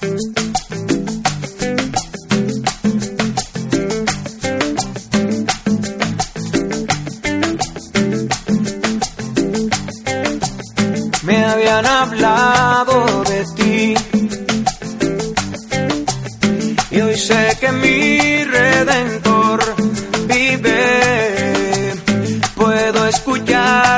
Me habían hablado de ti y hoy sé que mi redentor vive. Puedo escuchar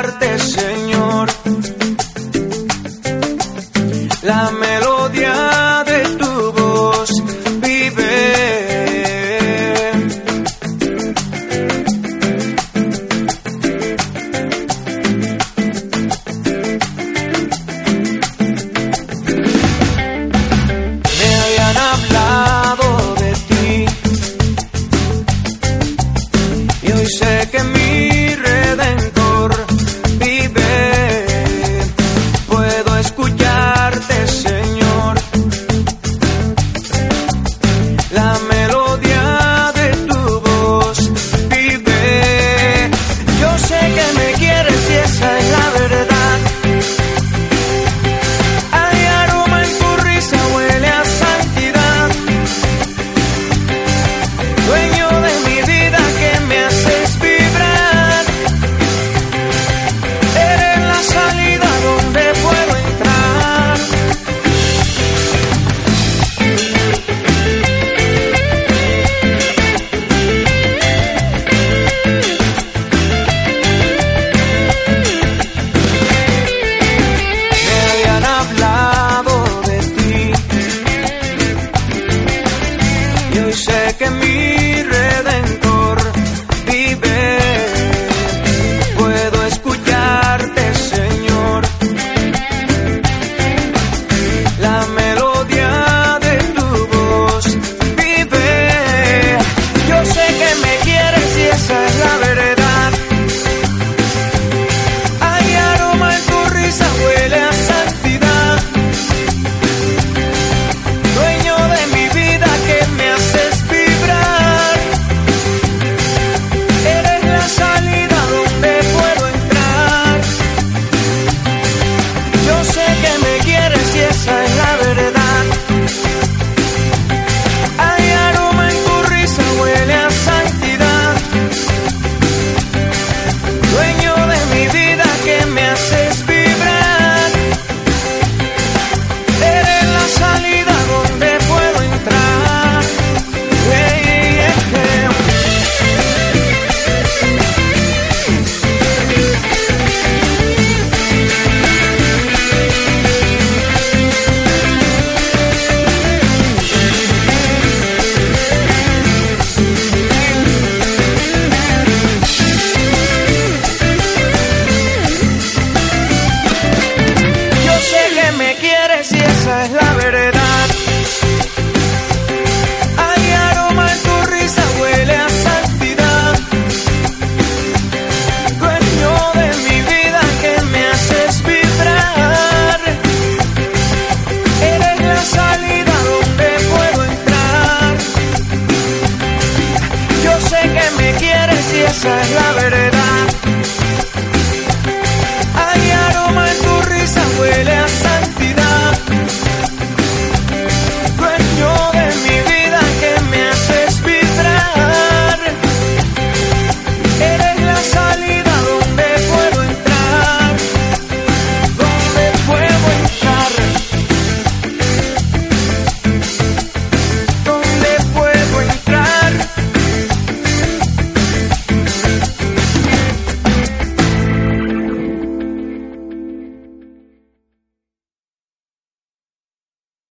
esa es la verdad. Hay aroma en tu risa, huele a